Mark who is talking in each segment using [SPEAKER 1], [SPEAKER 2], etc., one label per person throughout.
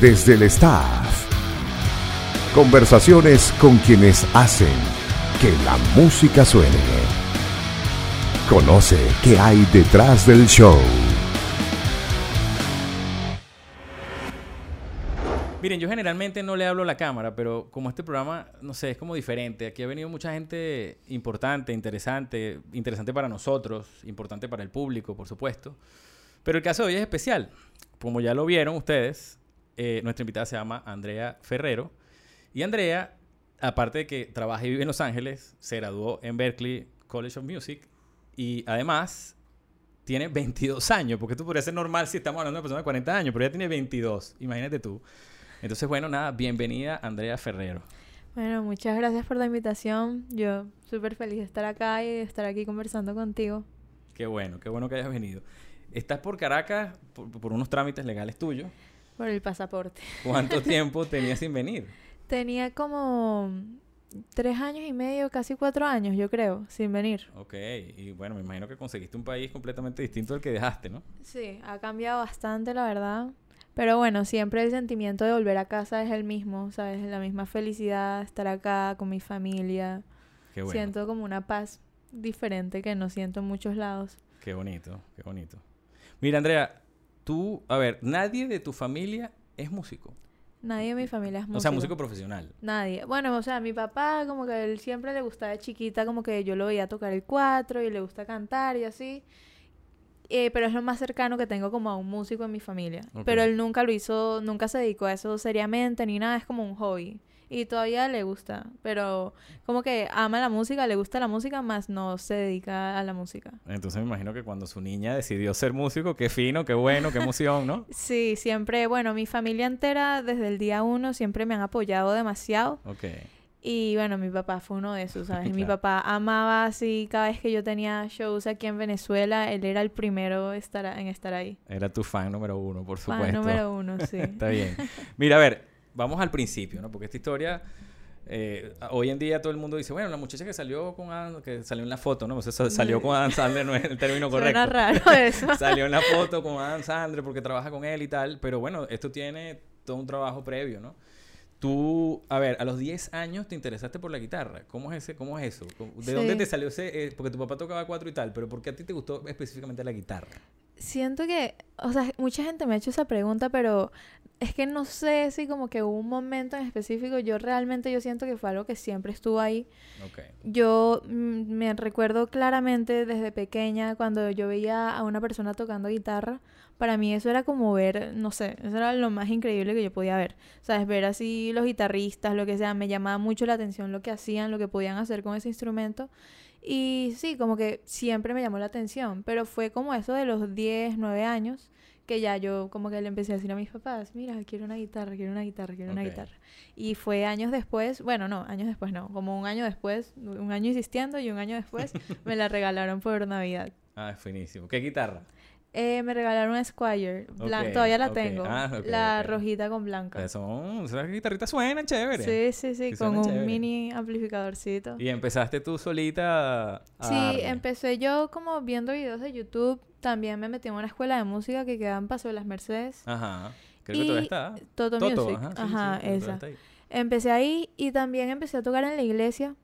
[SPEAKER 1] desde el staff. Conversaciones con quienes hacen que la música suene. Conoce qué hay detrás del show.
[SPEAKER 2] Miren, yo generalmente no le hablo a la cámara, pero como este programa, no sé, es como diferente. Aquí ha venido mucha gente importante, interesante, interesante para nosotros, importante para el público, por supuesto. Pero el caso de hoy es especial. Como ya lo vieron ustedes, eh, nuestra invitada se llama Andrea Ferrero. Y Andrea, aparte de que trabaja y vive en Los Ángeles, se graduó en Berkeley College of Music y además tiene 22 años, porque esto podría ser normal si estamos hablando de una persona de 40 años, pero ella tiene 22, imagínate tú. Entonces, bueno, nada, bienvenida Andrea Ferrero.
[SPEAKER 3] Bueno, muchas gracias por la invitación. Yo súper feliz de estar acá y de estar aquí conversando contigo.
[SPEAKER 2] Qué bueno, qué bueno que hayas venido. Estás por Caracas por, unos trámites legales tuyos.
[SPEAKER 3] Por el pasaporte.
[SPEAKER 2] ¿Cuánto tiempo tenías sin venir?
[SPEAKER 3] Tenía como tres años y medio, casi cuatro años, yo creo, sin venir.
[SPEAKER 2] Ok, y bueno, me imagino que conseguiste un país completamente distinto al que dejaste, ¿no?
[SPEAKER 3] Sí, ha cambiado bastante, la verdad. Pero bueno, siempre el sentimiento de volver a casa es el mismo, ¿sabes? La misma felicidad, estar acá con mi familia. Qué bueno. Siento como una paz diferente que no siento en muchos lados.
[SPEAKER 2] Qué bonito, qué bonito. Mira, Andrea, tú, a ver, nadie de tu familia es músico.
[SPEAKER 3] Nadie de mi familia es músico.
[SPEAKER 2] O sea, músico profesional.
[SPEAKER 3] Nadie. Bueno, o sea, mi papá, como que él siempre le gustaba de chiquita, como que yo lo veía tocar el cuatro y le gusta cantar y así. Eh, pero es lo más cercano que tengo como a un músico en mi familia. Pero él nunca lo hizo, nunca se dedicó a eso seriamente ni nada, es como un hobby. Y todavía le gusta, pero como que ama la música, le gusta la música, más no se dedica a la música.
[SPEAKER 2] Entonces me imagino que cuando su niña decidió ser músico, qué fino, qué bueno, qué emoción, ¿no?
[SPEAKER 3] sí, siempre, bueno, mi familia entera desde el día uno siempre me han apoyado demasiado. Ok. Y bueno, mi papá fue uno de esos, ¿sabes? Mi papá amaba así, cada vez que yo tenía shows aquí en Venezuela, él era el primero estar, en estar ahí.
[SPEAKER 2] Era tu fan número uno, por supuesto. Fan
[SPEAKER 3] número uno, sí.
[SPEAKER 2] Está bien. Mira, a ver, vamos al principio, ¿no? Porque esta historia... Eh, hoy en día todo el mundo dice, bueno, la muchacha que salió con Adam, que salió en la foto, ¿no? O sea, salió con Adam Sandler, no es el término correcto.
[SPEAKER 3] Suena raro eso.
[SPEAKER 2] salió en la foto con Adam Sandler porque trabaja con él y tal, pero bueno, esto tiene todo un trabajo previo, ¿no? Tú, a ver, a los 10 años te interesaste por la guitarra. ¿Cómo es, ese, cómo es eso? ¿De dónde te salió ese...? Eh, porque tu papá tocaba cuatro y tal, pero ¿por qué a ti te gustó específicamente la guitarra?
[SPEAKER 3] Siento que, o sea, mucha gente me ha hecho esa pregunta, pero es que no sé si como que hubo un momento en específico. Yo realmente yo siento que fue algo que siempre estuvo ahí. Yo mm, me recuerdo claramente desde pequeña cuando yo veía a una persona tocando guitarra para mí eso era como ver, no sé, eso era lo más increíble que yo podía ver. ¿Sabes? Ver así los guitarristas, lo que sea, me llamaba mucho la atención lo que hacían, lo que podían hacer con ese instrumento. Y sí, como que siempre me llamó la atención, pero fue como eso de los 10, 9 años que ya yo como que le empecé a decir a mis papás, mira, quiero una guitarra, quiero una guitarra, quiero una guitarra. Y fue años después, bueno, no, años después no, como un año después, un año insistiendo y un año después me la regalaron por Navidad.
[SPEAKER 2] Ah, es finísimo. ¿Qué guitarra?
[SPEAKER 3] Eh, me regalaron un Squire. todavía la tengo. Ah, la rojita con blanca.
[SPEAKER 2] Son, esas guitarritas suenan chévere.
[SPEAKER 3] Sí, sí, sí. con un mini amplificadorcito.
[SPEAKER 2] ¿Y empezaste tú solita
[SPEAKER 3] a Sí, empecé yo como viendo videos de YouTube. También me metí en una escuela de música que queda en Paso de las Mercedes.
[SPEAKER 2] Ajá. Creo que todavía está.
[SPEAKER 3] Toto, Music. Ajá, esa. Empecé ahí y también empecé a tocar en la iglesia.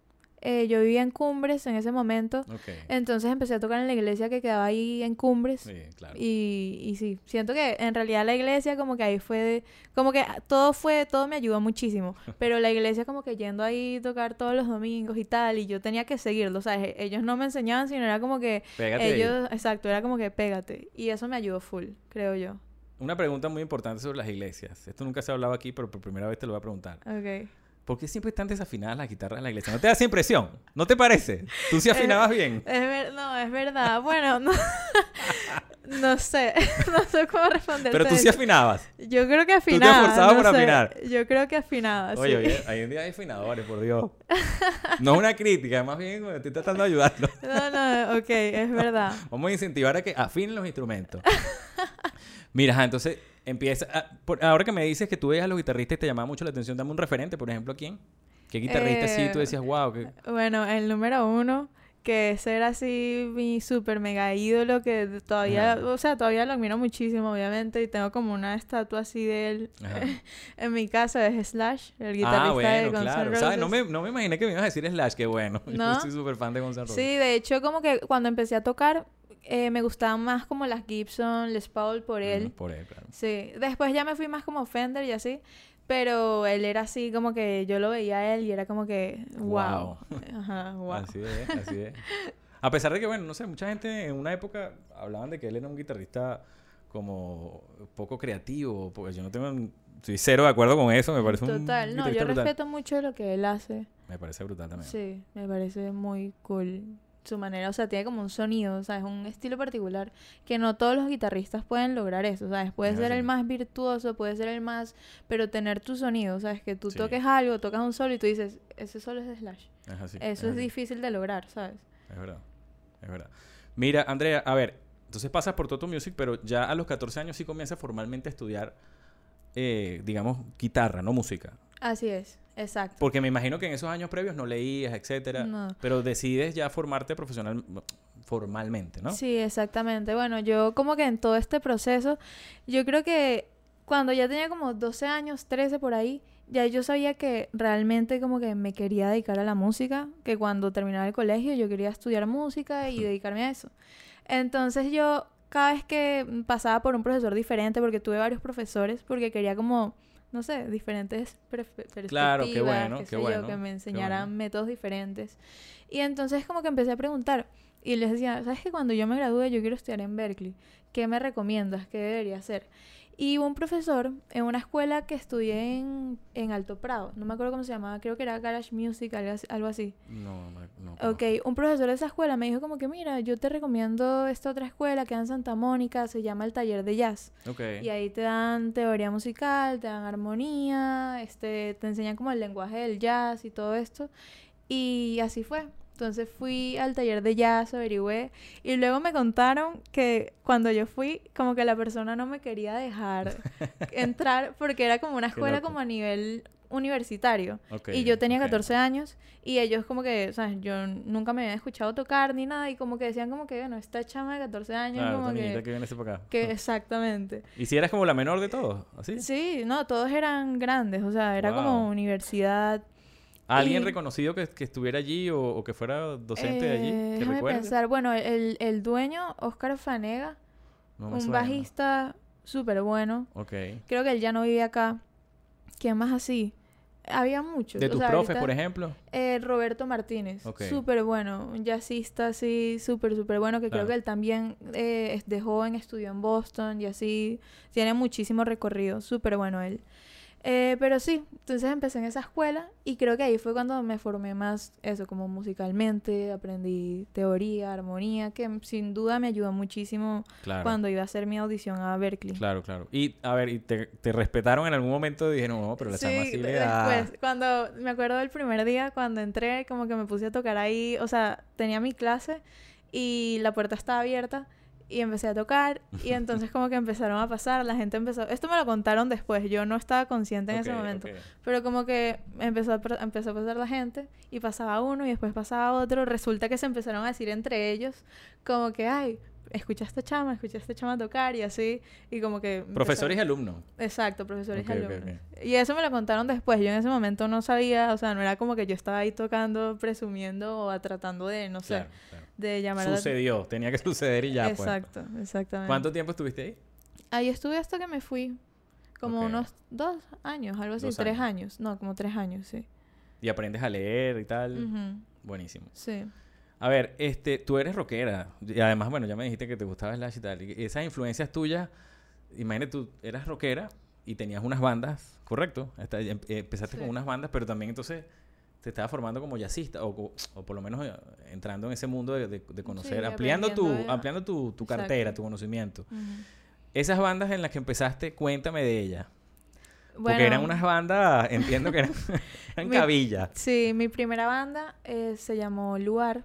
[SPEAKER 3] Eh, yo vivía en Cumbres en ese momento. Entonces empecé a tocar en la iglesia que quedaba ahí en Cumbres. Sí, claro. Y, y sí, siento que en realidad la iglesia como que ahí fue, como que todo fue, todo me ayudó muchísimo. Pero la iglesia como que yendo ahí a tocar todos los domingos y tal, y yo tenía que seguirlo, sea, e, Ellos no me enseñaban, sino era como que ellos, exacto, era como que pégate. Y eso me ayudó full, creo yo.
[SPEAKER 2] Una pregunta muy importante sobre las iglesias. Esto nunca se ha hablado aquí, pero por primera vez te lo voy a preguntar.
[SPEAKER 3] Ok.
[SPEAKER 2] ¿Por qué siempre están desafinadas las guitarras en la iglesia? ¿No te da esa impresión? ¿No te parece? ¿Tú sí afinabas bien?
[SPEAKER 3] Es no, es verdad. Bueno, no, no sé. No sé cómo responder.
[SPEAKER 2] Pero tú sí afinabas.
[SPEAKER 3] Yo creo que afinaba.
[SPEAKER 2] ¿Tú te esforzabas por afinar?
[SPEAKER 3] Yo creo que afinaba,
[SPEAKER 2] Oye, oye, hay en día hay afinadores, por Dios. No es una crítica, más bien estoy tratando de ayudarlo.
[SPEAKER 3] No, no, ok, es verdad.
[SPEAKER 2] Vamos a incentivar a que afinen los instrumentos. Mira, entonces empieza. ahora que me dices que tú veías a los guitarristas y te llamaba mucho la atención, dame un referente, por ejemplo, ¿quién? ¿Qué guitarrista sí tú decías, wow?
[SPEAKER 3] Bueno, el número uno, que ese era así mi super mega ídolo que todavía, o sea, todavía lo admiro muchísimo, obviamente, y tengo como una estatua así de él en mi casa, es Slash, el guitarrista
[SPEAKER 2] ah, bueno,
[SPEAKER 3] de Guns
[SPEAKER 2] claro. No me, no me imaginé que me ibas a decir Slash, qué bueno. ¿No? Yo soy súper fan de Guns
[SPEAKER 3] Sí, de hecho, como que cuando empecé a tocar, eh, me gustaban más como las Gibson, Les Paul por él.
[SPEAKER 2] por él, claro.
[SPEAKER 3] Sí, después ya me fui más como Fender y así. Pero él era así como que yo lo veía a él y era como que wow. Ajá, wow.
[SPEAKER 2] Así es, así es. A pesar de que, bueno, no sé, mucha gente en una época hablaban de que él era un guitarrista como poco creativo, porque yo no tengo, estoy cero de acuerdo con eso, me parece
[SPEAKER 3] un Total, no, yo respeto mucho lo que él hace.
[SPEAKER 2] Me parece brutal también.
[SPEAKER 3] Sí, me parece muy cool su manera, o sea, tiene como un sonido, o sea, es un estilo particular que no todos los guitarristas pueden lograr eso, ¿sabes? Puede ser el más virtuoso, puede ser el más, pero tener tu sonido, ¿sabes? Que tú toques algo, tocas un solo y tú dices, ese solo es de Slash. eso es, difícil de lograr, ¿sabes?
[SPEAKER 2] Es verdad, es verdad. Mira, Andrea, a ver, entonces pasas por Toto Music, pero ya a los 14 años sí comienzas formalmente a estudiar, eh, digamos, guitarra, no música.
[SPEAKER 3] Así es. Exacto.
[SPEAKER 2] Porque me imagino que en esos años previos no leías, etcétera. Pero decides ya formarte profesional formalmente, ¿no?
[SPEAKER 3] Sí, exactamente. Bueno, yo como que en todo este proceso, yo creo que cuando ya tenía como 12 años, 13 por ahí, ya yo sabía que realmente como que me quería dedicar a la música, que cuando terminaba el colegio yo quería estudiar música y dedicarme a eso. Entonces yo cada vez que pasaba por un profesor diferente, porque tuve varios profesores, porque quería como no sé, diferentes perspectivas.
[SPEAKER 2] Claro, qué bueno, qué bueno.
[SPEAKER 3] que me enseñaran métodos diferentes. Y entonces como que empecé a preguntar y les decía, ¿sabes que cuando yo me gradúe yo quiero estudiar en Berkeley? ¿Qué me recomiendas? ¿Qué debería hacer? Y un profesor en una escuela que estudié en, en, Alto Prado, no me acuerdo cómo se llamaba, creo que era Garage Music, algo así.
[SPEAKER 2] No, no, no.
[SPEAKER 3] Ok, un profesor de esa escuela me dijo como que, mira, yo te recomiendo esta otra escuela que en Santa Mónica, se llama el Taller de Jazz.
[SPEAKER 2] Ok.
[SPEAKER 3] Y ahí te dan teoría musical, te dan armonía, este, te enseñan como el lenguaje del jazz y todo esto. Y así fue. Entonces fui al taller de jazz, averigüé y luego me contaron que cuando yo fui, como que la persona no me quería dejar entrar porque era como una escuela como a nivel universitario. y yo tenía 14 años y ellos como que, o sea, yo nunca me había escuchado tocar ni nada y como que decían como que, bueno, esta chama de 14 años como que...
[SPEAKER 2] que viene acá.
[SPEAKER 3] Que exactamente.
[SPEAKER 2] ¿Y si eras como la menor de todos? ¿Así?
[SPEAKER 3] Sí, no, todos eran grandes, o sea, era como universidad
[SPEAKER 2] ¿Alguien reconocido que, estuviera allí o, que fuera docente de allí?
[SPEAKER 3] Eh, déjame pensar. Bueno, el, el dueño, Oscar Fanega, un bajista súper bueno.
[SPEAKER 2] Ok.
[SPEAKER 3] Creo que él ya no vive acá. ¿Quién más así? Había muchos.
[SPEAKER 2] ¿De tus profes, por ejemplo?
[SPEAKER 3] Eh, Roberto Martínez. Súper bueno. Un jazzista así, súper, súper bueno. Que creo que él también eh, de joven estudió en Boston y así. Tiene muchísimo recorrido. Súper bueno él. Eh, pero sí, entonces empecé en esa escuela y creo que ahí fue cuando me formé más eso, como musicalmente, aprendí teoría, armonía, que sin duda me ayudó muchísimo cuando iba a hacer mi audición a Berkeley.
[SPEAKER 2] Claro, claro. Y a ver, ¿y te, respetaron en algún momento? Dijeron, no, pero la sí, así le
[SPEAKER 3] después, cuando, me acuerdo del primer día, cuando entré, como que me puse a tocar ahí, o sea, tenía mi clase y la puerta estaba abierta y empecé a tocar y entonces como que empezaron a pasar, la gente empezó, esto me lo contaron después, yo no estaba consciente en ese momento, pero como que empezó a, empezó a pasar la gente y pasaba uno y después pasaba otro, resulta que se empezaron a decir entre ellos como que, ay, escucha a esta chama, escucha a esta chama tocar y así, y como que...
[SPEAKER 2] Profesores y alumnos.
[SPEAKER 3] Exacto, profesores y alumnos. Y eso me lo contaron después, yo en ese momento no sabía, o sea, no era como que yo estaba ahí tocando, presumiendo o tratando de, no sé, de llamar...
[SPEAKER 2] Sucedió, tenía que suceder y ya.
[SPEAKER 3] Pues. Exacto, exactamente.
[SPEAKER 2] ¿Cuánto tiempo estuviste ahí?
[SPEAKER 3] Ahí estuve hasta que me fui, como unos dos años, algo así, tres años. no, como tres años, sí.
[SPEAKER 2] Y aprendes a leer y tal. Buenísimo.
[SPEAKER 3] Sí.
[SPEAKER 2] A ver, este, tú eres rockera. Y además, bueno, ya me dijiste que te gustaba Slash y tal. Y esas influencias tuyas, imagínate, tú eras rockera y tenías unas bandas, ¿correcto? Em, empezaste con unas bandas, pero también entonces te estabas formando como jazzista, o, o por lo menos eh, entrando en ese mundo de, conocer, ampliando, tu, ampliando tu, tu cartera, tu conocimiento. Esas bandas en las que empezaste, cuéntame de ellas. Porque eran unas bandas, entiendo que eran, eran cabillas.
[SPEAKER 3] Sí, mi primera banda eh, se llamó Luar.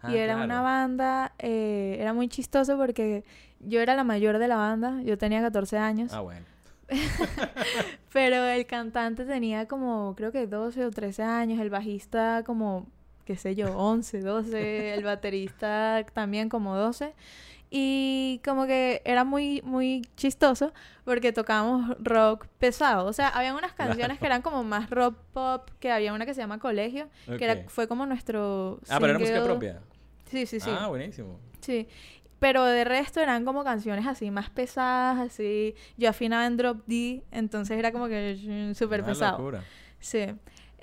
[SPEAKER 3] Ah, y era una banda, eh, era muy chistoso porque yo era la mayor de la banda, yo tenía 14 años.
[SPEAKER 2] Ah, bueno.
[SPEAKER 3] Pero el cantante tenía como, creo que 12 o 13 años, el bajista como qué sé yo, 11, 12, el baterista también como 12. Y como que era muy, muy chistoso porque tocábamos rock pesado. O sea, había unas canciones que eran como más rock pop, que había una que se llama Colegio, que era, fue como nuestro...
[SPEAKER 2] Ah, pero era música propia.
[SPEAKER 3] Sí, sí, sí.
[SPEAKER 2] Ah, buenísimo.
[SPEAKER 3] Sí. Pero de resto eran como canciones así más pesadas, así. Yo afinaba en drop D, entonces era como que mm, súper pesado. Locura. Sí.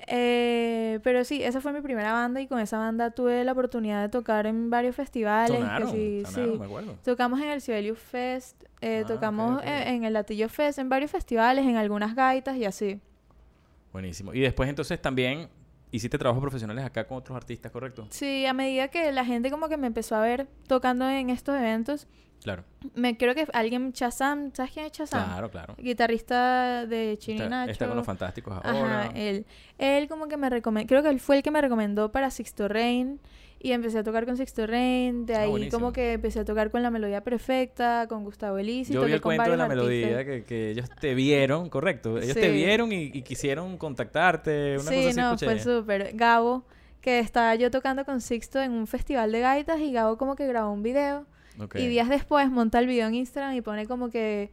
[SPEAKER 3] Eh, pero sí, esa fue mi primera banda y con esa banda tuve la oportunidad de tocar en varios festivales. sí, sí. Tocamos en el Sibelius Fest, eh, ah, tocamos En, el Latillo Fest, en varios festivales, en algunas gaitas y así.
[SPEAKER 2] Buenísimo. Y después entonces también hiciste trabajos profesionales acá con otros artistas, ¿correcto?
[SPEAKER 3] Sí, a medida que la gente como que me empezó a ver tocando en estos eventos,
[SPEAKER 2] Claro.
[SPEAKER 3] Me creo que alguien, Chazam, ¿sabes quién es Chazam?
[SPEAKER 2] Claro, claro.
[SPEAKER 3] Guitarrista de Chino
[SPEAKER 2] está, Está con los fantásticos ahora.
[SPEAKER 3] Ajá, él. Él como que me recomendó, creo que él fue el que me recomendó para Sixto Rain y empecé a tocar con Sixto Rain, de ah, ahí como que empecé a tocar con la melodía perfecta, con Gustavo Elisi.
[SPEAKER 2] Yo vi el cuento de la melodía, que, que, ellos te vieron, correcto, ellos te vieron y, quisieron contactarte, una
[SPEAKER 3] sí,
[SPEAKER 2] cosa
[SPEAKER 3] no, fue súper. Gabo, que estaba yo tocando con Sixto en un festival de gaitas y Gabo como que grabó un video y días después monta el video en Instagram y pone como que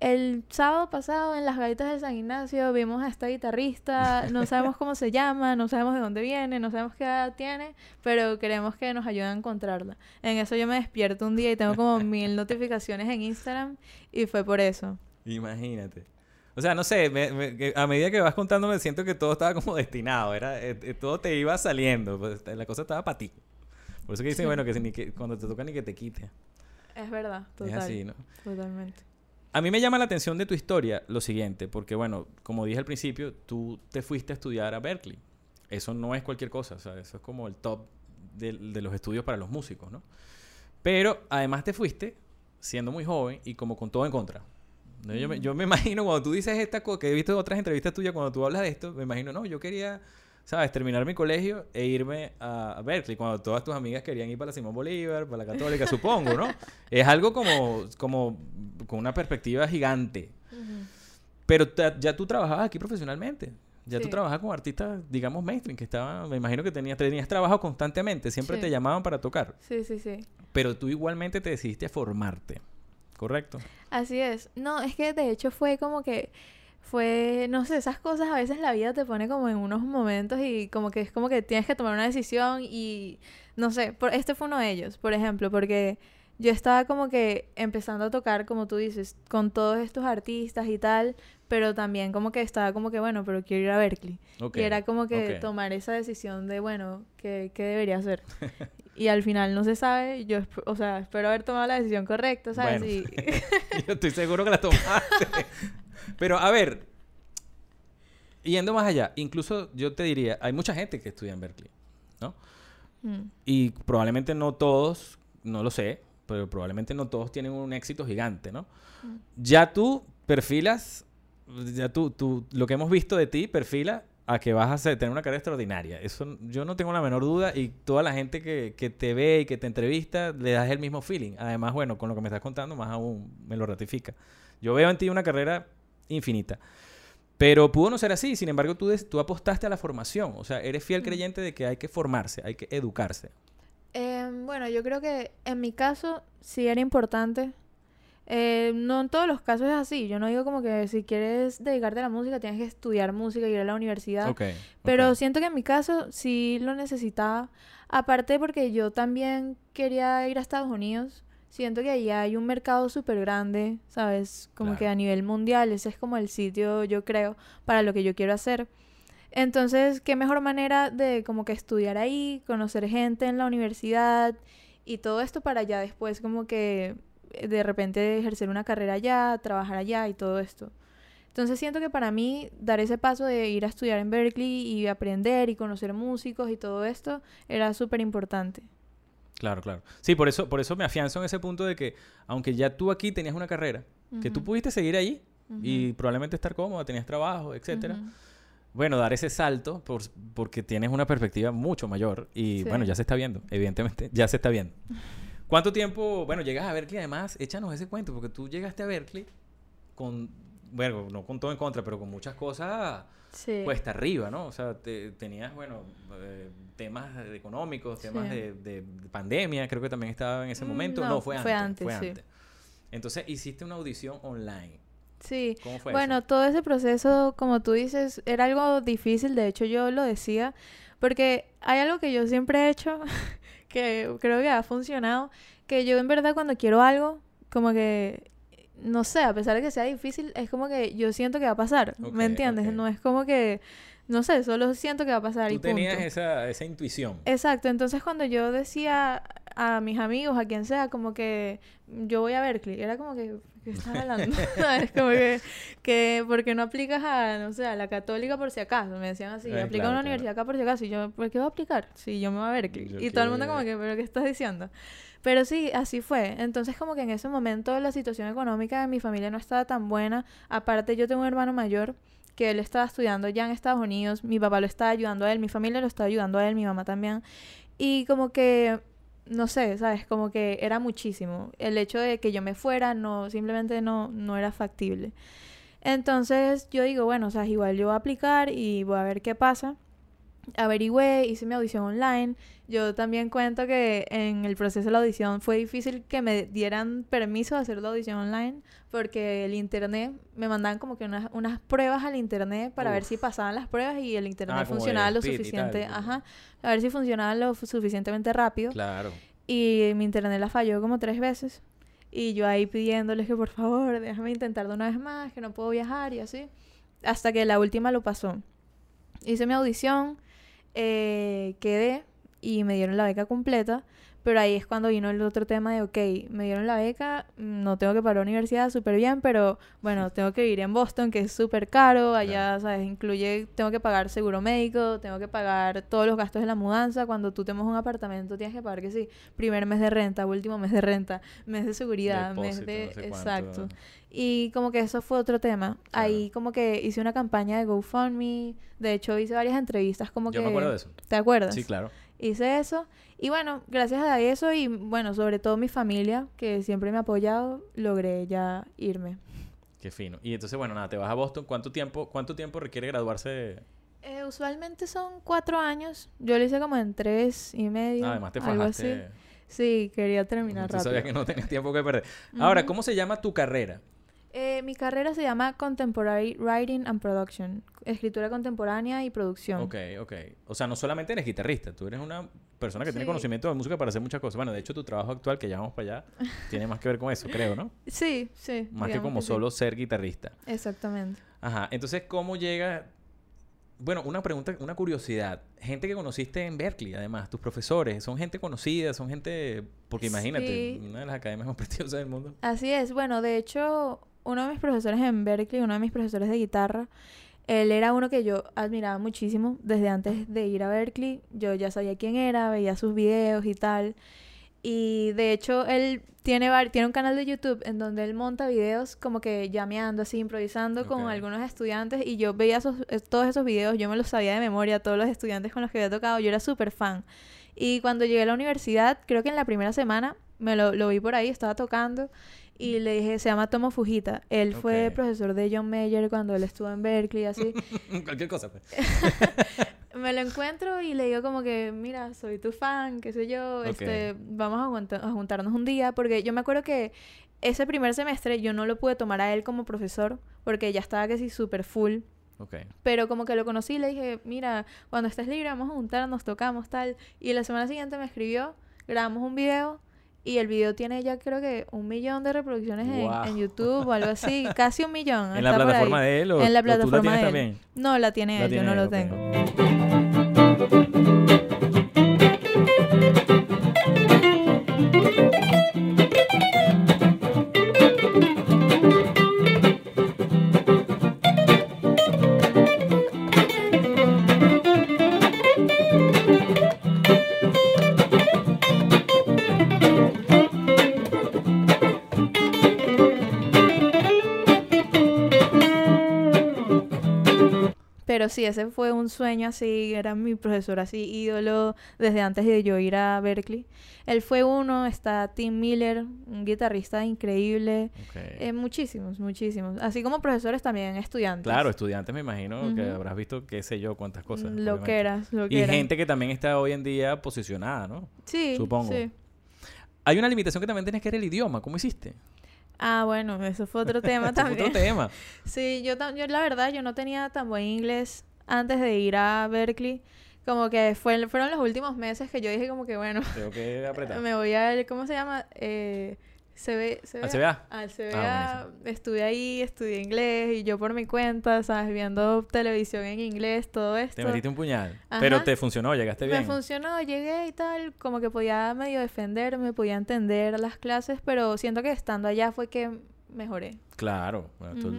[SPEAKER 3] el sábado pasado en las gaitas de San Ignacio vimos a esta guitarrista, no sabemos cómo se llama, no sabemos de dónde viene, no sabemos qué edad tiene, pero queremos que nos ayuden a encontrarla. En eso yo me despierto un día y tengo como mil notificaciones en Instagram y fue por eso.
[SPEAKER 2] Imagínate. O sea, no sé, a medida que vas contando me siento que todo estaba como destinado, era eh, eh, todo te iba saliendo, pues, la cosa estaba para ti. Por eso que dicen, bueno, que, ni que, cuando te toca ni que te quite.
[SPEAKER 3] Es verdad, total. Es así, ¿no? Totalmente.
[SPEAKER 2] A mí me llama la atención de tu historia lo siguiente, porque bueno, como dije al principio, tú te fuiste a estudiar a Berkeley. Eso no es cualquier cosa, o sea, eso es como el top de, los estudios para los músicos, ¿no? Pero además te fuiste siendo muy joven y como con todo en contra. Yo, me, yo, me, imagino cuando tú dices esta cosa, que he visto otras entrevistas tuyas, cuando tú hablas de esto, me imagino, no, yo quería ¿sabes? Terminar mi colegio e irme a Berkeley, cuando todas tus amigas querían ir para la Simón Bolívar, para la Católica, supongo, ¿no? Es algo como, como con una perspectiva gigante. Pero ya tú trabajabas aquí profesionalmente. Ya tú trabajas con artistas, digamos, mainstream, que estaban, me imagino que tenías, tenías trabajo constantemente, siempre te llamaban para tocar.
[SPEAKER 3] Sí, sí, sí.
[SPEAKER 2] Pero tú igualmente te decidiste a formarte, ¿correcto?
[SPEAKER 3] Así es. No, es que de hecho fue como que fue, no sé, esas cosas a veces la vida te pone como en unos momentos y como que es como que tienes que tomar una decisión y no sé, por, este fue uno de ellos, por ejemplo, porque yo estaba como que empezando a tocar, como tú dices, con todos estos artistas y tal, pero también como que estaba como que, bueno, pero quiero ir a Berkeley. Y era como que tomar esa decisión de, bueno, ¿qué, qué debería hacer? y al final no se sabe, yo, o sea, espero haber tomado la decisión correcta, ¿sabes? Y...
[SPEAKER 2] yo estoy seguro que la tomaste. Pero a ver, yendo más allá, incluso yo te diría, hay mucha gente que estudia en Berkeley, ¿no? Mm. Y probablemente no todos, no lo sé, pero probablemente no todos tienen un éxito gigante, ¿no? Mm. Ya tú perfilas, ya tú, tú, lo que hemos visto de ti perfila a que vas a tener una carrera extraordinaria. Eso yo no tengo la menor duda y toda la gente que, que te ve y que te entrevista le das el mismo feeling. Además, bueno, con lo que me estás contando, más aún me lo ratifica. Yo veo en ti una carrera infinita. Pero pudo no ser así, sin embargo tú, tú apostaste a la formación, o sea, eres fiel creyente de que hay que formarse, hay que educarse.
[SPEAKER 3] Em, bueno, yo creo que en mi caso sí era importante. Eh, no en todos los casos es así. Yo no digo como que si quieres dedicarte a la música tienes que estudiar música y ir a la universidad. pero siento que en mi caso sí lo necesitaba. Aparte porque yo también quería ir a Estados Unidos siento que ahí hay un mercado súper grande, ¿sabes? Como que a nivel mundial, ese es como el sitio, yo creo, para lo que yo quiero hacer. Entonces, qué mejor manera de como que estudiar ahí, conocer gente en la universidad y todo esto para ya después como que eh, de repente ejercer una carrera allá, trabajar allá y todo esto. Entonces siento que para mí dar ese paso de ir a estudiar en Berkeley y aprender y conocer músicos y todo esto era súper importante.
[SPEAKER 2] Claro, claro. Sí, por eso, por eso me afianzo en ese punto de que, aunque ya tú aquí tenías una carrera, que tú pudiste seguir allí y probablemente estar cómoda, tenías trabajo, etcétera. Bueno, dar ese salto porque tienes una perspectiva mucho mayor y bueno, ya se está viendo, evidentemente, ya se está viendo. ¿Cuánto tiempo, bueno, llegas a Berkeley además? Échanos ese cuento, porque tú llegaste a Berkeley con bueno, no con todo en contra, pero con muchas cosas sí. cuesta arriba, ¿no? O sea, tenías, bueno, eh, temas económicos, temas de, pandemia, creo que también estaba en ese mm, momento. No, fue, antes. Fue antes. Entonces, hiciste una audición online.
[SPEAKER 3] Sí. ¿Cómo fue bueno, todo ese proceso, como tú dices, era algo difícil. De hecho, yo lo decía. Porque hay algo que yo siempre he hecho, que creo que ha funcionado, que yo en verdad cuando quiero algo, como que no sé, a pesar de que sea difícil, es como que yo siento que va a pasar, ¿me entiendes? No es como que, no sé, solo siento que va a pasar.
[SPEAKER 2] Tú tenías Esa, esa intuición.
[SPEAKER 3] Exacto, entonces cuando yo decía a mis amigos, a quien sea, como que yo voy a Berkeley, era como que, ¿qué estás hablando? es como que, que, porque no aplicas a, no sé, a la católica por si acaso, me decían así, eh, aplica a una universidad acá por si acaso, y yo, ¿por qué voy a aplicar? Si yo me voy a Berkeley. y todo el mundo como que, ¿pero qué estás diciendo? Pero sí, así fue. Entonces como que en ese momento la situación económica de mi familia no estaba tan buena. Aparte yo tengo un hermano mayor que él estaba estudiando ya en Estados Unidos, mi papá lo estaba ayudando a él, mi familia lo estaba ayudando a él, mi mamá también. Y como que no sé, ¿sabes? Como que era muchísimo. El hecho de que yo me fuera no simplemente no no era factible. Entonces yo digo, bueno, o sea, igual yo voy a aplicar y voy a ver qué pasa averigüé, hice mi audición online. Yo también cuento que en el proceso de la audición fue difícil que me dieran permiso de hacer la audición online porque el internet, me mandaban como que unas, unas pruebas al internet para ver si pasaban las pruebas y el internet ah, funcionaba lo suficiente, ajá, a ver si funcionaba lo suficientemente rápido.
[SPEAKER 2] Claro.
[SPEAKER 3] Y mi internet la falló como tres veces. Y yo ahí pidiéndoles que por favor, déjame intentar de una vez más, que no puedo viajar y así. Hasta que la última lo pasó. Hice mi audición, eh, quedé y me dieron la beca completa. Pero ahí es cuando vino el otro tema de, ok, me dieron la beca, no tengo que pagar la universidad súper bien, pero bueno, tengo que vivir en Boston, que es súper caro, allá, ¿sabes? Incluye, tengo que pagar seguro médico, tengo que pagar todos los gastos de la mudanza, cuando tú tenemos un apartamento tienes que pagar, que sí, primer mes de renta, último mes de renta, mes de seguridad, mes de... exacto. Y como que eso fue otro tema. Ahí como que hice una campaña de GoFundMe. De hecho, hice varias entrevistas como
[SPEAKER 2] que...
[SPEAKER 3] Yo
[SPEAKER 2] me acuerdo de eso.
[SPEAKER 3] ¿Te acuerdas?
[SPEAKER 2] Sí, claro.
[SPEAKER 3] Hice eso. Y bueno, gracias a eso y bueno, sobre todo mi familia, que siempre me ha apoyado, logré ya irme.
[SPEAKER 2] Qué fino. Y entonces, bueno, nada, te vas a Boston. ¿Cuánto tiempo, cuánto tiempo requiere graduarse?
[SPEAKER 3] Eh, usualmente son cuatro años. Yo lo hice como en tres y medio.
[SPEAKER 2] Ah, además te fajaste.
[SPEAKER 3] Sí, quería terminar rápido.
[SPEAKER 2] sabías que no tenías tiempo que perder. Ahora, ¿cómo se llama tu carrera?
[SPEAKER 3] Eh, mi carrera se llama Contemporary Writing and Production, escritura contemporánea y producción.
[SPEAKER 2] Ok, ok. O sea, no solamente eres guitarrista, tú eres una persona que tiene conocimiento de música para hacer muchas cosas. Bueno, de hecho, tu trabajo actual, que ya vamos para allá, tiene más que ver con eso, creo, ¿no?
[SPEAKER 3] Sí, sí.
[SPEAKER 2] Más que como solo ser guitarrista.
[SPEAKER 3] Exactamente.
[SPEAKER 2] Ajá. Entonces, ¿cómo llega bueno, una pregunta, una curiosidad. Gente que conociste en Berkeley, además, tus profesores, son gente conocida, son gente, porque imagínate, una de las academias más prestigiosas del mundo.
[SPEAKER 3] Así es, bueno, de hecho, uno de mis profesores en Berkeley, uno de mis profesores de guitarra, él era uno que yo admiraba muchísimo desde antes de ir a Berkeley. Yo ya sabía quién era, veía sus videos y tal. Y de hecho, él tiene, tiene un canal de YouTube en donde él monta videos como que llameando, así, improvisando con algunos estudiantes. Y yo veía eh, todos esos videos, yo me los sabía de memoria, todos los estudiantes con los que había tocado. Yo era súper fan. Y cuando llegué a la universidad, creo que en la primera semana, me lo, lo vi por ahí, estaba tocando y le dije, se llama Tomo Fujita. Él fue profesor de John Mayer cuando él estuvo en Berkeley, así.
[SPEAKER 2] Cualquier cosa, pues.
[SPEAKER 3] me lo encuentro y le digo como que, mira, soy tu fan, qué sé yo, este, vamos a, juntarnos un día, porque yo me acuerdo que ese primer semestre yo no lo pude tomar a él como profesor, porque ya estaba casi súper full.
[SPEAKER 2] Okay.
[SPEAKER 3] Pero como que lo conocí y le dije, mira, cuando estés libre vamos a juntarnos, tocamos, tal. Y la semana siguiente me escribió, grabamos un video y el video tiene ya creo que un millón de reproducciones en, YouTube o algo así, casi un millón.
[SPEAKER 2] ¿En la plataforma de él o,
[SPEAKER 3] en la plataforma tú la tienes También? No, la tiene él, yo no lo tengo. Sí, ese fue un sueño así, era mi profesor así ídolo desde antes de yo ir a Berkeley. Él fue uno, está Tim Miller, un guitarrista increíble. Eh, muchísimos, muchísimos. Así como profesores también, estudiantes.
[SPEAKER 2] Claro, estudiantes me imagino que habrás visto qué sé yo cuántas cosas.
[SPEAKER 3] Lo que eras, lo que
[SPEAKER 2] Y gente que también está hoy en día posicionada, ¿no?
[SPEAKER 3] Sí,
[SPEAKER 2] Supongo. Hay una limitación que también tienes que ver el idioma. ¿Cómo hiciste?
[SPEAKER 3] Ah, bueno, eso fue otro tema también.
[SPEAKER 2] otro tema.
[SPEAKER 3] Sí, yo, yo la verdad, yo no tenía tan buen inglés antes de ir a Berkeley. Como que fue, fueron los últimos meses que yo dije como que, bueno...
[SPEAKER 2] Tengo que apretar.
[SPEAKER 3] me voy a... ¿Cómo se llama? Eh, CB, CBA.
[SPEAKER 2] ¿Al CBA?
[SPEAKER 3] Al CBA. Ah, estuve ahí, estudié inglés y yo por mi cuenta, ¿sabes? Viendo televisión en inglés, todo esto.
[SPEAKER 2] Te metiste un puñal. Pero te funcionó, llegaste bien.
[SPEAKER 3] Me funcionó, llegué y tal. Como que podía medio defenderme, podía entender las clases, pero siento que estando allá fue que mejoré.
[SPEAKER 2] Claro,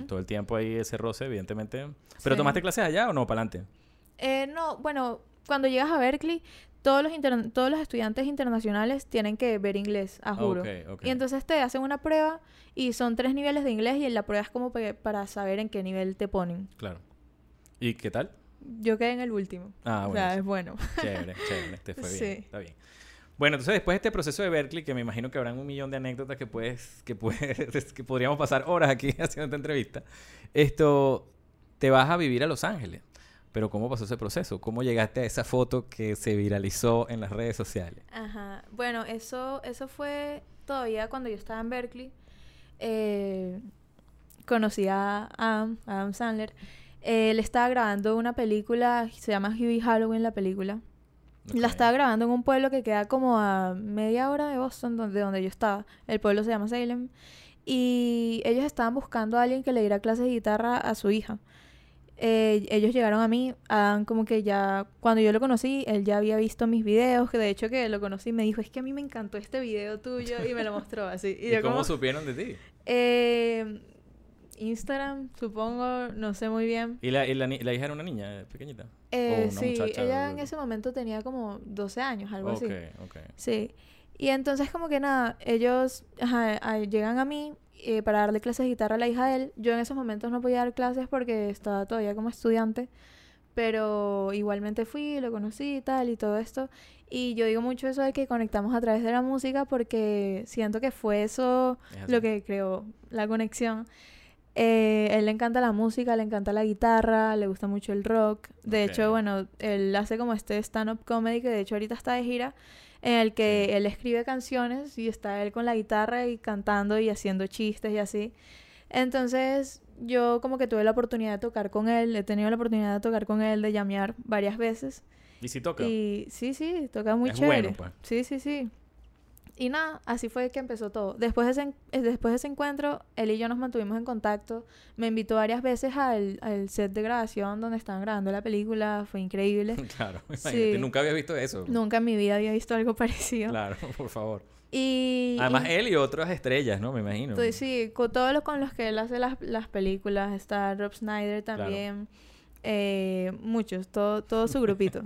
[SPEAKER 2] todo, el tiempo ahí ese roce, evidentemente. ¿Pero tomaste clases allá o no, para adelante?
[SPEAKER 3] Eh, no, bueno, cuando llegas a Berkeley, todos los, todos los estudiantes internacionales tienen que ver inglés, a juro. Y entonces te hacen una prueba y son tres niveles de inglés y la prueba es como para saber en qué nivel te ponen.
[SPEAKER 2] Claro. ¿Y qué tal?
[SPEAKER 3] Yo quedé en el último. Ah, bueno. O sea, es bueno.
[SPEAKER 2] Chévere, chévere. Te fue bien. Sí. Está bien. Bueno, entonces después de este proceso de Berkeley, que me imagino que habrán un millón de anécdotas que puedes, que puedes, que podríamos pasar horas aquí haciendo esta entrevista, esto, te vas a vivir a Los Ángeles. Pero ¿cómo pasó ese proceso? ¿Cómo llegaste a esa foto que se viralizó en las redes sociales?
[SPEAKER 3] Ajá. Bueno, eso, eso fue todavía cuando yo estaba en Berkeley. Eh, conocí a Adam, Sandler. él estaba grabando una película, se llama Huey Halloween la película. La estaba grabando en un pueblo que queda como a media hora de Boston, donde, donde yo estaba. El pueblo se llama Salem. Y ellos estaban buscando a alguien que le diera clases de guitarra a su hija. Eh, ellos llegaron a mí, como que ya, cuando yo lo conocí, él ya había visto mis videos, que de hecho que lo conocí, me dijo, es que a mí me encantó este video tuyo, y me lo mostró así.
[SPEAKER 2] ¿Y, cómo supieron de ti?
[SPEAKER 3] Eh, Instagram, supongo, no sé muy bien.
[SPEAKER 2] ¿Y la, hija era una niña pequeñita?
[SPEAKER 3] Eh, sí, ella en ese momento tenía como 12 años, algo así. Ok, Sí. Y entonces como que nada, ellos llegan a mí eh, para darle clases de guitarra a la hija de él. Yo en esos momentos no podía dar clases porque estaba todavía como estudiante, pero igualmente fui, lo conocí y tal y todo esto. Y yo digo mucho eso de que conectamos a través de la música porque siento que fue eso lo que creó la conexión. Eh, él le encanta la música, le encanta la guitarra, le gusta mucho el rock. De hecho, bueno, él hace como este stand-up comedy que de hecho ahorita está de gira en el que él escribe canciones y está él con la guitarra y cantando y haciendo chistes y así. Entonces yo como que tuve la oportunidad de tocar con él, he tenido la oportunidad de tocar con él, de llamear varias veces.
[SPEAKER 2] ¿Y si toca?
[SPEAKER 3] Y sí, sí, toca muy chévere. Pues. Sí, sí, sí. Y nada, así fue que empezó todo. Después de, ese, eh, después de ese encuentro, él y yo nos mantuvimos en contacto. Me invitó varias veces al, al set de grabación donde estaban grabando la película. Fue increíble.
[SPEAKER 2] claro, imagínate. Nunca había visto eso.
[SPEAKER 3] Nunca en mi vida había visto algo parecido.
[SPEAKER 2] Claro, por favor.
[SPEAKER 3] Y...
[SPEAKER 2] Además, él y otras estrellas, ¿no? Me imagino.
[SPEAKER 3] sí, con todos los con los que él hace las, las películas. Está Rob Snyder también. Eh, muchos, todo, todo su grupito.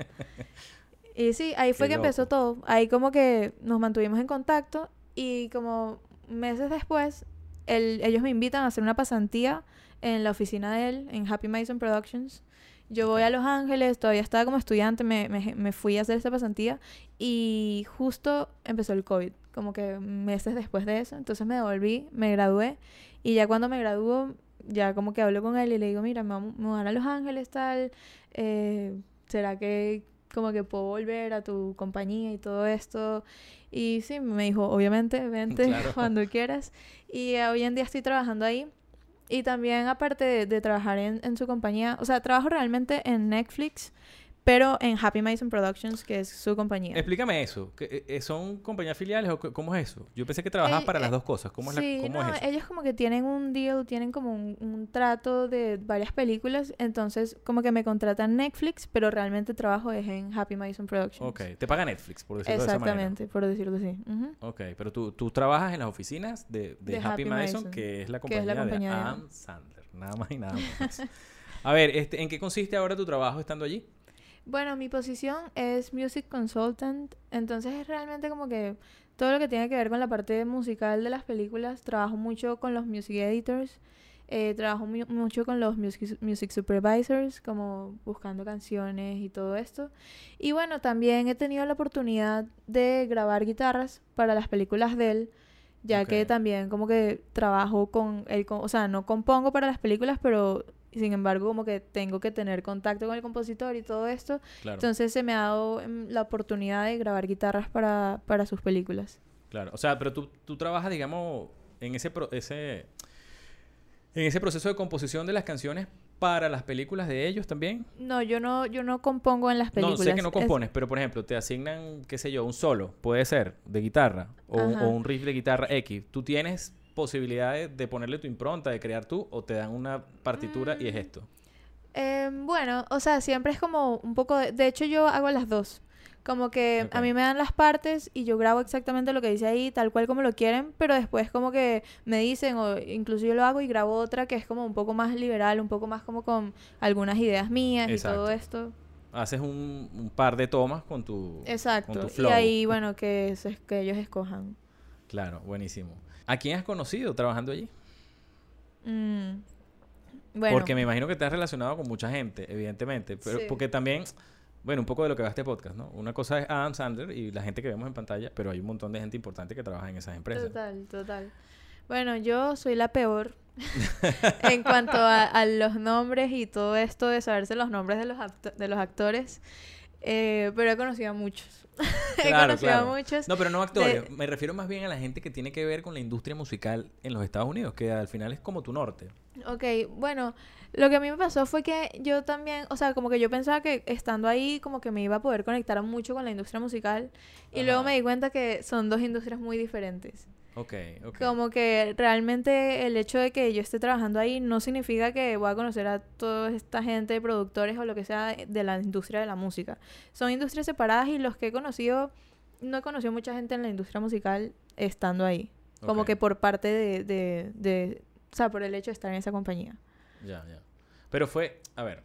[SPEAKER 3] Y sí, ahí fue que empezó todo. Ahí como que nos mantuvimos en contacto y como meses después, ellos me invitan a hacer una pasantía en la oficina de él, en Happy Mason Productions. Yo voy a Los Ángeles, todavía estaba como estudiante, me, me, me fui a hacer esta pasantía y justo empezó el COVID, como que meses después de eso. Entonces me devolví, me gradué y ya cuando me graduó, ya como que hablo con él y le digo, mira, me voy a, a Los Ángeles, tal, eh, ¿será que como que puedo volver a tu compañía y todo esto. Y sí, me dijo, obviamente, vente cuando quieras. Y hoy en día estoy trabajando ahí. Y también, aparte de, trabajar en, en, su compañía, o sea, trabajo realmente en Netflix pero en Happy Mason Productions, que es su compañía.
[SPEAKER 2] Explícame eso. Eh, eh, ¿Son compañías filiales o cómo es eso? Yo pensé que trabajabas para las dos cosas. ¿Cómo, es, la, cómo es eso?
[SPEAKER 3] ellos como que tienen un deal, tienen como un, trato de varias películas. Entonces, como que me contratan Netflix, pero realmente trabajo es en Happy Mason Productions.
[SPEAKER 2] Ok. Te paga Netflix, por decirlo
[SPEAKER 3] Exactamente, por decirlo así.
[SPEAKER 2] Ok. Pero tú, tú, trabajas en las oficinas de, de, Happy, Mason, que es la compañía, de Adam Sandler. Nada más y nada más. A ver, este, ¿en qué consiste ahora tu trabajo estando allí?
[SPEAKER 3] Bueno, mi posición es Music Consultant, entonces es realmente como que todo lo que tiene que ver con la parte musical de las películas, trabajo mucho con los music editors, Eh, trabajo mucho con los music, music, supervisors, como buscando canciones y todo esto. Y bueno, también he tenido la oportunidad de grabar guitarras para las películas de él, ya que también como que trabajo con él, o sea, no compongo para las películas, pero sin embargo como que tengo que tener contacto con el compositor y todo esto. Entonces se me ha dado em, la oportunidad de grabar guitarras para, para sus películas.
[SPEAKER 2] Claro, o sea, pero tú, tú trabajas, digamos, en ese, ese en ese proceso de composición de las canciones para las películas de ellos también?
[SPEAKER 3] No, yo no, yo no compongo en las películas.
[SPEAKER 2] No, sé que no compones, pero por ejemplo, te asignan, qué sé yo, un solo, puede ser, de guitarra, o, un riff de guitarra X. ¿Tú tienes posibilidades de ponerle tu impronta, de crear tú, o te dan una partitura y es mm, esto?
[SPEAKER 3] Eh, bueno, o sea, siempre es como un poco... de hecho, yo hago las dos. Como que a mí me dan las partes y yo grabo exactamente lo que dice ahí, tal cual como lo quieren, pero después como que me dicen, o incluso yo lo hago y grabo otra que es como un poco más liberal, un poco más como con algunas ideas mías y todo esto.
[SPEAKER 2] Haces un, par de tomas con tu,
[SPEAKER 3] Exacto. Y ahí, bueno, que, que ellos escojan.
[SPEAKER 2] Claro, buenísimo. ¿A quién has conocido trabajando allí? Mm, bueno. Porque me imagino que te has relacionado con mucha gente, evidentemente. Pero porque también bueno, un poco de lo que va este podcast, ¿no? Una cosa es Adam Sandler y la gente que vemos en pantalla, pero hay un montón de gente importante que trabaja en esas empresas.
[SPEAKER 3] Total, total. Bueno, yo soy la peor en cuanto a, los nombres y todo esto de saberse los nombres de los, de los actores. Eh, pero he conocido a muchos. he conocido a muchos.
[SPEAKER 2] No, pero no actores. Me refiero más bien a la gente que tiene que ver con la industria musical en los Estados Unidos, que al final es como tu norte.
[SPEAKER 3] Ok, bueno, lo que a mí me pasó fue que yo también, o sea, como que yo pensaba que estando ahí como que me iba a poder conectar mucho con la industria musical y luego me di cuenta que son dos industrias muy diferentes.
[SPEAKER 2] Ok, ok.
[SPEAKER 3] Como que realmente el hecho de que yo esté trabajando ahí no significa que voy a conocer a toda esta gente, productores o lo que sea de la industria de la música. Son industrias separadas y los que he conocido, no he conocido mucha gente en la industria musical estando ahí. Como que por parte de, de, de, o sea, por el hecho de estar en esa compañía.
[SPEAKER 2] Ya, ya. Pero fue, a ver,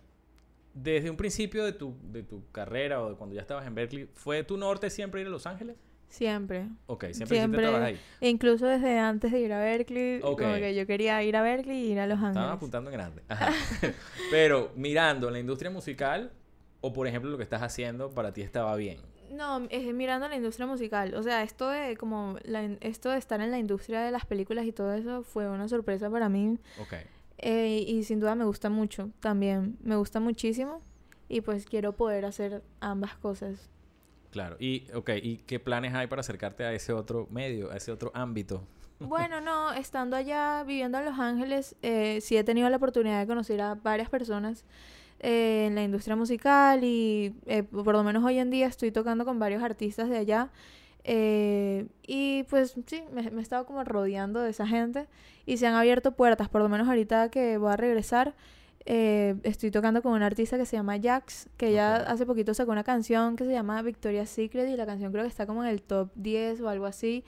[SPEAKER 2] desde un principio de tu, de tu carrera o de cuando ya estabas en Berkeley, ¿fue tu norte siempre ir a Los Ángeles?
[SPEAKER 3] Siempre.
[SPEAKER 2] Ok, siempre, siempre ahí.
[SPEAKER 3] Incluso desde antes de ir a Berkeley, como que yo quería ir a Berkeley y ir a Los Ángeles.
[SPEAKER 2] Estaba apuntando en grande. Pero mirando la industria musical, o por ejemplo lo que estás haciendo, para ti estaba bien.
[SPEAKER 3] No, es mirando la industria musical. O sea, esto de como esto de estar en la industria de las películas y todo eso fue una sorpresa para mí.
[SPEAKER 2] Ok.
[SPEAKER 3] Eh, y sin duda me gusta mucho también. Me gusta muchísimo. Y pues quiero poder hacer ambas cosas.
[SPEAKER 2] Claro, y ok, ¿y qué planes hay para acercarte a ese otro medio, a ese otro ámbito?
[SPEAKER 3] Bueno, no, estando allá viviendo en Los Ángeles, eh, sí he tenido la oportunidad de conocer a varias personas eh, en la industria musical y eh, por lo menos hoy en día estoy tocando con varios artistas de allá. y pues sí, me, me, he estado como rodeando de esa gente y se han abierto puertas, por lo menos ahorita que voy a regresar. Eh, estoy tocando con una artista que se llama Jax, que ya hace poquito sacó una canción que se llama Victoria's Secret y la canción creo que está como en el top 10 o algo así.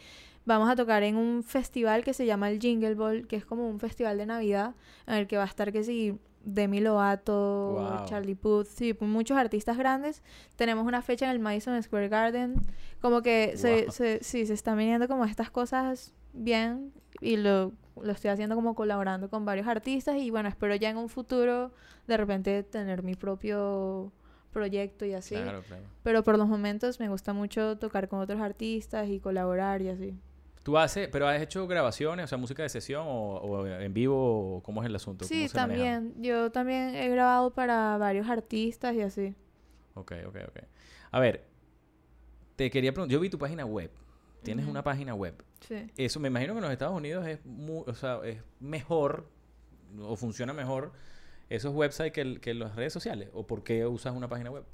[SPEAKER 3] Vamos a tocar en un festival que se llama el Jingle Ball, que es como un festival de Navidad en el que va a estar que si Demi Lovato, Charlie Puth, sí, muchos artistas grandes. Tenemos una fecha en el Madison Square Garden. Como que se, se, sí, se están viniendo como estas cosas bien y lo lo estoy haciendo como colaborando con varios artistas y bueno, espero ya en un futuro de repente tener mi propio proyecto y así. Claro, claro. Pero por los momentos me gusta mucho tocar con otros artistas y colaborar y así.
[SPEAKER 2] ¿Tú haces, pero has hecho grabaciones, o sea, música de sesión o, en vivo? O ¿Cómo es el asunto?
[SPEAKER 3] Sí, también. Yo también he grabado para varios artistas y así.
[SPEAKER 2] Ok, ok, ok. A ver, te quería preguntar, yo vi tu página web. Tienes una página web. Eso me imagino que en los Estados Unidos es, o sea, es mejor o funciona mejor esos websites que, que las redes sociales. ¿O por qué usas una página web?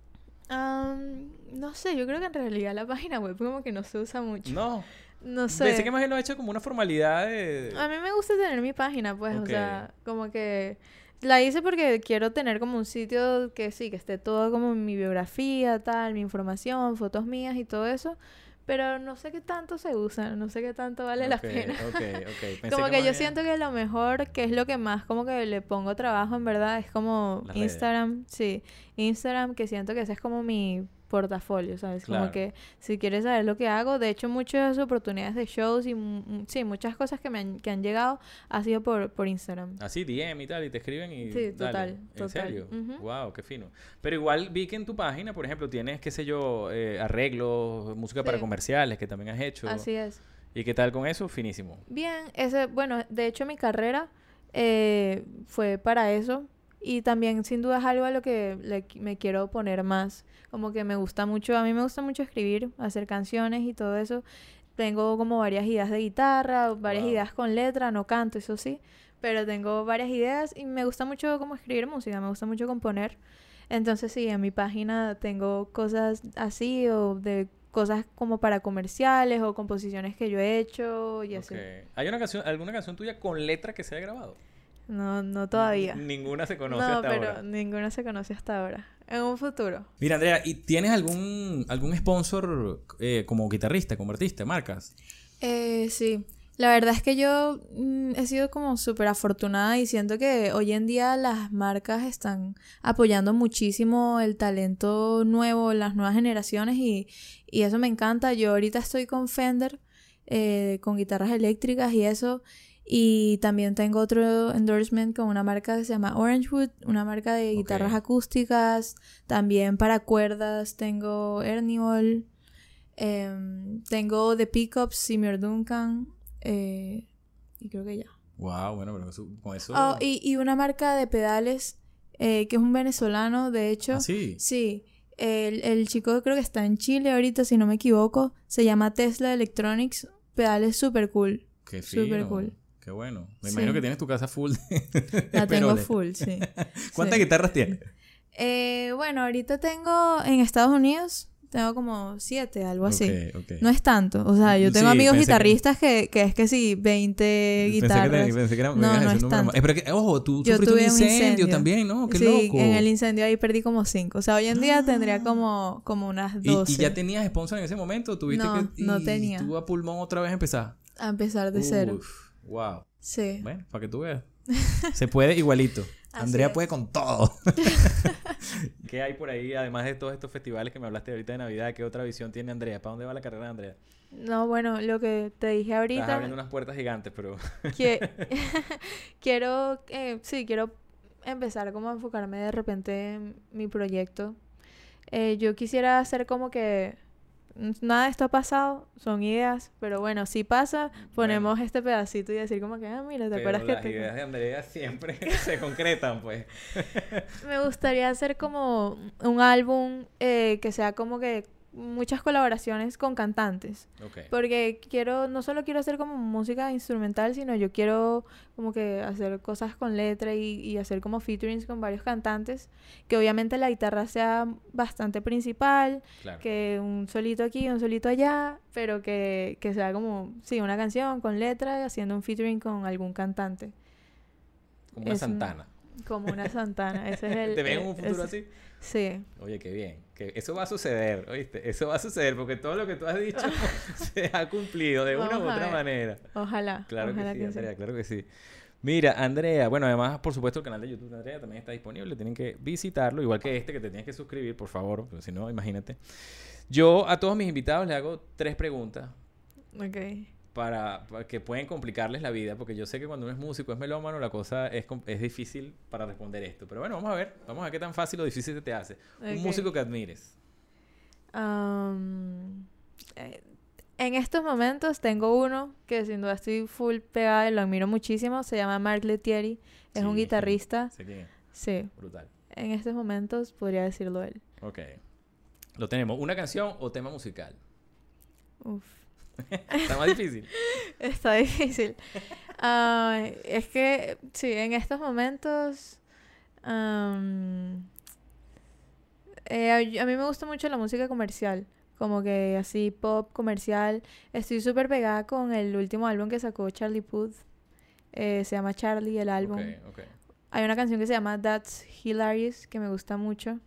[SPEAKER 3] no sé, yo creo que en realidad la página web como que no se usa mucho.
[SPEAKER 2] No.
[SPEAKER 3] No sé.
[SPEAKER 2] Pensé que más bien lo he hecho como una formalidad de...
[SPEAKER 3] A mí me gusta tener mi página, pues, o sea, como que... La hice porque quiero tener como un sitio que sí, que esté todo como mi biografía, tal, mi información, fotos mías y todo eso. Pero no sé qué tanto se usa, no sé qué tanto vale la pena. como que, yo siento que lo mejor, que es lo que más como que le pongo trabajo en verdad, es como Instagram, sí. Instagram, que siento que ese es como mi portafolio, ¿sabes? Como que si quieres saber lo que hago, de hecho muchas oportunidades de shows y sí, muchas cosas que me han, que han llegado ha sido por, por Instagram.
[SPEAKER 2] Así, DM y tal, y te escriben y...
[SPEAKER 3] Sí, total.
[SPEAKER 2] ¿En serio? Wow, qué fino. Pero igual vi que en tu página, por ejemplo, tienes, qué sé yo, eh, arreglos, música para comerciales que también has hecho.
[SPEAKER 3] Así es.
[SPEAKER 2] ¿Y qué tal con eso? Finísimo.
[SPEAKER 3] Bien, ese, bueno, de hecho mi carrera eh, fue para eso y también sin duda es algo a lo que me quiero poner más. Como que me gusta mucho, a mí me gusta mucho escribir, hacer canciones y todo eso. Tengo como varias ideas de guitarra, varias ideas con letra, no canto, eso sí, pero tengo varias ideas y me gusta mucho como escribir música, me gusta mucho componer. Entonces sí, en mi página tengo cosas así o de cosas como para comerciales o composiciones que yo he hecho y así.
[SPEAKER 2] ¿Hay una canción, alguna canción tuya con letra que se haya grabado?
[SPEAKER 3] No, no todavía.
[SPEAKER 2] Ninguna se conoce hasta ahora.
[SPEAKER 3] No, pero ninguna se conoce hasta ahora. En un futuro.
[SPEAKER 2] Mira, Andrea, ¿y tienes algún, algún sponsor eh, como guitarrista, como artista, marcas?
[SPEAKER 3] Eh, sí. La verdad es que yo mm, he sido como súper afortunada y siento que hoy en día las marcas están apoyando muchísimo el talento nuevo, las nuevas generaciones y, y eso me encanta. Yo ahorita estoy con Fender, eh, con guitarras eléctricas y eso. Y también tengo otro endorsement con una marca que se llama Orangewood, una marca de guitarras acústicas. También para cuerdas tengo Erniol. Em, tengo The Pickups, Seymour Duncan. Eh, y creo que ya.
[SPEAKER 2] Wow, bueno, pero con eso.
[SPEAKER 3] Oh, y, y, una marca de pedales eh, que es un venezolano, de hecho.
[SPEAKER 2] ¿Ah, sí?
[SPEAKER 3] Sí. El, el chico creo que está en Chile ahorita, si no me equivoco. Se llama Tesla Electronics. Pedales super cool.
[SPEAKER 2] Qué Super cool. Qué bueno. Me imagino que tienes tu casa full.
[SPEAKER 3] La tengo full, sí.
[SPEAKER 2] ¿Cuántas guitarras tienes?
[SPEAKER 3] Eh, bueno, ahorita tengo en Estados Unidos, tengo como siete, algo así. No es tanto. O sea, yo tengo amigos guitarristas que... Que, es que sí, 20 guitarras. Pensé que era, no, no es tanto.
[SPEAKER 2] pero que, ojo, tú yo sufriste un incendio, también, ¿no? Qué sí,
[SPEAKER 3] en el incendio ahí perdí como cinco. O sea, hoy en día tendría ah. como, como unas 12.
[SPEAKER 2] ¿Y, ¿Y, ya tenías sponsor en ese momento? ¿Tuviste
[SPEAKER 3] no,
[SPEAKER 2] que,
[SPEAKER 3] no tenía.
[SPEAKER 2] ¿Tú a pulmón otra vez empezar?
[SPEAKER 3] A empezar de cero.
[SPEAKER 2] Wow.
[SPEAKER 3] Sí.
[SPEAKER 2] Bueno, para que tú veas. Se puede igualito. Andrea puede con todo. ¿Qué hay por ahí, además de todos estos festivales que me hablaste ahorita de Navidad? ¿Qué otra visión tiene Andrea? ¿Para dónde va la carrera de Andrea?
[SPEAKER 3] No, bueno, lo que te dije ahorita.
[SPEAKER 2] Estás abriendo unas puertas gigantes, pero.
[SPEAKER 3] quiero, eh, sí, quiero empezar como a enfocarme de repente en mi proyecto. Eh, yo quisiera hacer como que nada de esto ha pasado, son ideas, pero bueno, si pasa, ponemos este pedacito y decir como que, ah, mira, ¿te acuerdas que
[SPEAKER 2] las ideas de Andrea siempre se concretan, pues.
[SPEAKER 3] Me gustaría hacer como un álbum eh, que sea como que muchas colaboraciones con cantantes. Porque quiero, no solo quiero hacer como música instrumental, sino yo quiero como que hacer cosas con letra y, hacer como featurings con varios cantantes. Que obviamente la guitarra sea bastante principal, que un solito aquí, un solito allá, pero que, que sea como, sí, una canción con letra y haciendo un featuring con algún cantante.
[SPEAKER 2] Como una Santana.
[SPEAKER 3] como una Santana. Ese es el,
[SPEAKER 2] ¿Te ven en un futuro así?
[SPEAKER 3] Sí.
[SPEAKER 2] Oye, qué bien. Que eso va a suceder, ¿oíste? Eso va a suceder porque todo lo que tú has dicho se ha cumplido de una u otra manera.
[SPEAKER 3] Ojalá.
[SPEAKER 2] Claro que sí, Andrea, claro que sí. Mira, Andrea, bueno, además, por supuesto, el canal de YouTube de Andrea también está disponible. Tienen que visitarlo, igual que este, que te tienes que suscribir, por favor, si no, imagínate. Yo a todos mis invitados les hago tres preguntas.
[SPEAKER 3] Ok
[SPEAKER 2] para, que pueden complicarles la vida, porque yo sé que cuando uno es músico, es melómano, la cosa es, es difícil para responder esto. Pero bueno, vamos a ver, vamos a ver qué tan fácil o difícil se te hace. Un músico que admires.
[SPEAKER 3] Eh, en estos momentos tengo uno que sin duda estoy full pegada y lo admiro muchísimo. Se llama Mark Letieri. Es un guitarrista. Sí.
[SPEAKER 2] Brutal.
[SPEAKER 3] En estos momentos podría decirlo él.
[SPEAKER 2] Ok. Lo tenemos. ¿Una canción o tema musical?
[SPEAKER 3] Uf.
[SPEAKER 2] Está más difícil.
[SPEAKER 3] Está difícil. es que, sí, en estos momentos... Eh, a, mí me gusta mucho la música comercial. Como que así, pop comercial. Estoy súper pegada con el último álbum que sacó Charlie Puth. Eh, se llama Charlie, el álbum. Hay una canción que se llama That's Hilarious, que me gusta mucho.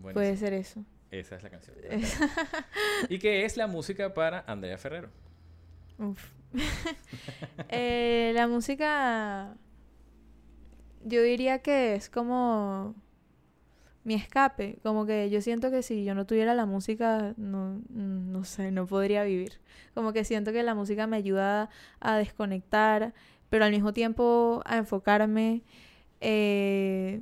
[SPEAKER 3] Puede ser eso.
[SPEAKER 2] Esa es la canción. ¿Y qué es la música para Andrea Ferrero?
[SPEAKER 3] Uf. Eh, la música, yo diría que es como mi escape. Como que yo siento que si yo no tuviera la música, no, no sé, no podría vivir. Como que siento que la música me ayuda a desconectar, pero al mismo tiempo a enfocarme. Eh,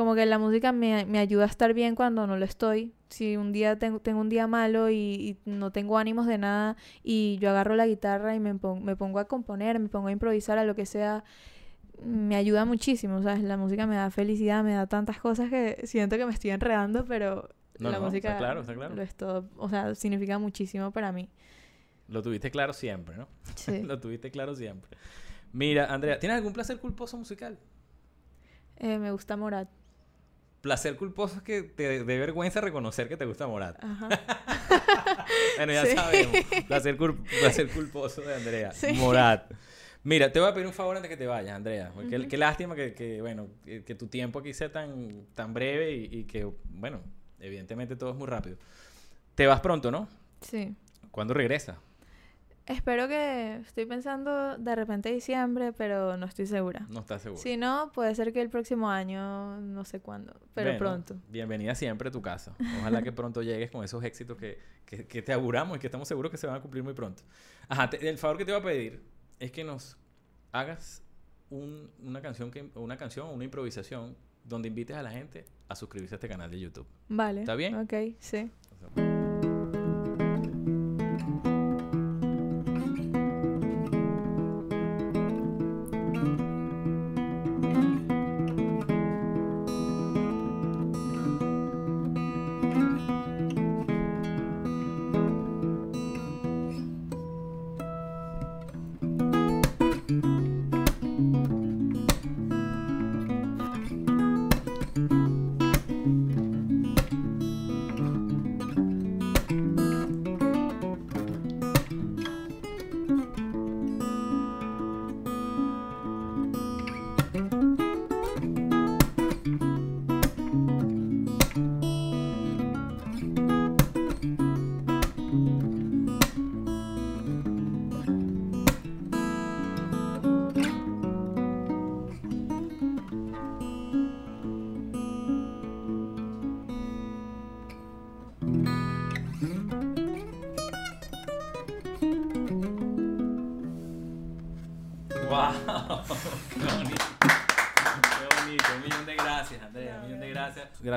[SPEAKER 3] como que la música me, me, ayuda a estar bien cuando no lo estoy. Si un día tengo, tengo un día malo y, no tengo ánimos de nada y yo agarro la guitarra y me, me pongo a componer, me pongo a improvisar a lo que sea, me ayuda muchísimo, ¿sabes? La música me da felicidad, me da tantas cosas que siento que me estoy enredando, pero la música
[SPEAKER 2] claro, está claro.
[SPEAKER 3] lo es todo, o sea, significa muchísimo para mí.
[SPEAKER 2] Lo tuviste claro siempre, ¿no?
[SPEAKER 3] Sí.
[SPEAKER 2] lo tuviste claro siempre. Mira, Andrea, ¿tienes algún placer culposo musical?
[SPEAKER 3] Eh, me gusta Morat.
[SPEAKER 2] Placer culposo es que te dé vergüenza reconocer que te gusta Morat. Ajá. bueno, ya sabemos. Placer, placer, culposo de Andrea. Morat. Mira, te voy a pedir un favor antes que te vayas, Andrea. qué, lástima que, bueno, que, tu tiempo aquí sea tan, tan breve y, que, bueno, evidentemente todo es muy rápido. Te vas pronto, ¿no?
[SPEAKER 3] Sí.
[SPEAKER 2] ¿Cuándo regresas?
[SPEAKER 3] Espero que estoy pensando de repente diciembre, pero no estoy segura.
[SPEAKER 2] No estás segura.
[SPEAKER 3] Si no, puede ser que el próximo año, no sé cuándo, pero pronto.
[SPEAKER 2] Bienvenida siempre a tu casa. Ojalá que pronto llegues con esos éxitos que, que, te auguramos y que estamos seguros que se van a cumplir muy pronto. Ajá, el favor que te voy a pedir es que nos hagas una canción que, una canción o una improvisación donde invites a la gente a suscribirse a este canal de YouTube.
[SPEAKER 3] Vale.
[SPEAKER 2] ¿Está bien?
[SPEAKER 3] Ok, sí.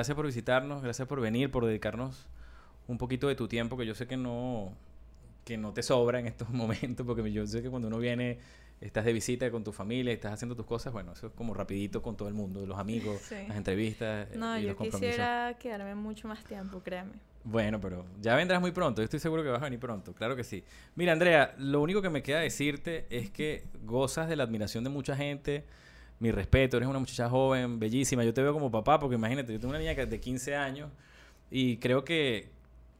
[SPEAKER 3] Gracias por visitarnos, gracias por venir, por dedicarnos un poquito de tu tiempo, que yo sé que no, que no te sobra en estos momentos, porque yo sé que cuando uno viene, estás de visita con tu familia, estás haciendo tus cosas, bueno, eso es como rapidito con todo el mundo, los amigos, las entrevistas. Eh, no, yo quisiera quedarme mucho más tiempo, créeme.
[SPEAKER 2] Bueno, pero ya vendrás muy pronto, yo estoy seguro que vas a venir pronto, claro que sí. Mira, Andrea, lo único que me queda decirte es que gozas de la admiración de mucha gente, mi respeto, eres una muchacha joven, bellísima. Yo te veo como papá, porque imagínate, yo tengo una niña de 15 años y creo que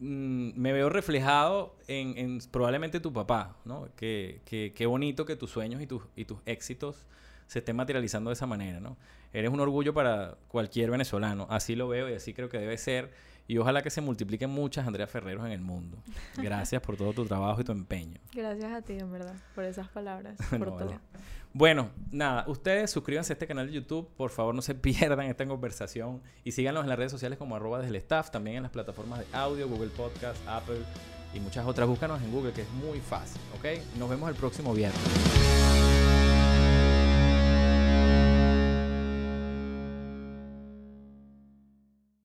[SPEAKER 2] mm, me veo reflejado en, probablemente tu papá, ¿no? Que, qué bonito que tus sueños y tus, y tus éxitos se estén materializando de esa manera, ¿no? Eres un orgullo para cualquier venezolano, así lo veo y así creo que debe ser. Y ojalá que se multipliquen muchas Andrea Ferreros en el mundo. Gracias por todo tu trabajo y tu empeño.
[SPEAKER 3] Gracias a ti, en verdad, por esas palabras, por todo.
[SPEAKER 2] Bueno, nada, ustedes suscríbanse a este canal de YouTube, por favor no se pierdan esta conversación y síganos en las redes sociales como arroba desde el staff, también en las plataformas de audio, Google Podcast, Apple y muchas otras. Búscanos en Google que es muy fácil, ¿ok? Nos vemos el próximo viernes.